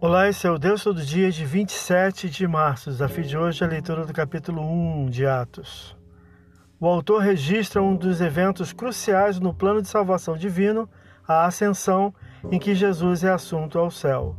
Olá, esse é o Deus Todo Dia de 27 de março. O desafio de hoje é a leitura do capítulo 1 de Atos. O autor registra um dos eventos cruciais no plano de salvação divino, a ascensão, em que Jesus é assunto ao céu.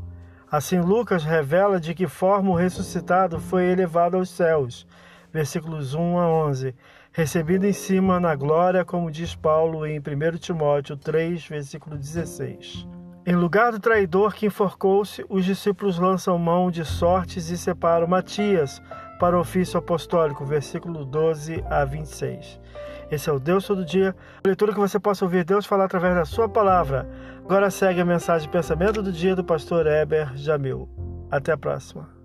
Assim, Lucas revela de que forma o ressuscitado foi elevado aos céus. Versículos 1 a 11. Recebido em cima na glória, como diz Paulo em 1 Timóteo 3, versículo 16. Em lugar do traidor que enforcou-se, os discípulos lançam mão de sortes e separam Matias para o ofício apostólico, versículo 12 a 26. Esse é o Deus todo dia. Leitura que você possa ouvir Deus falar através da sua palavra. Agora segue a mensagem de pensamento do dia do pastor Eber Jamil. Até a próxima.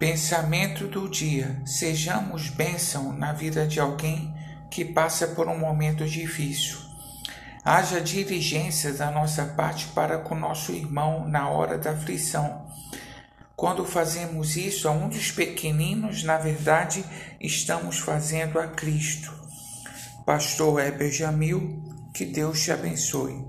Pensamento do dia: sejamos bênção na vida de alguém que passa por um momento difícil. Haja diligência da nossa parte para com nosso irmão na hora da aflição. Quando fazemos isso a um dos pequeninos, na verdade, estamos fazendo a Cristo. Pastor Heber Jamil, que Deus te abençoe.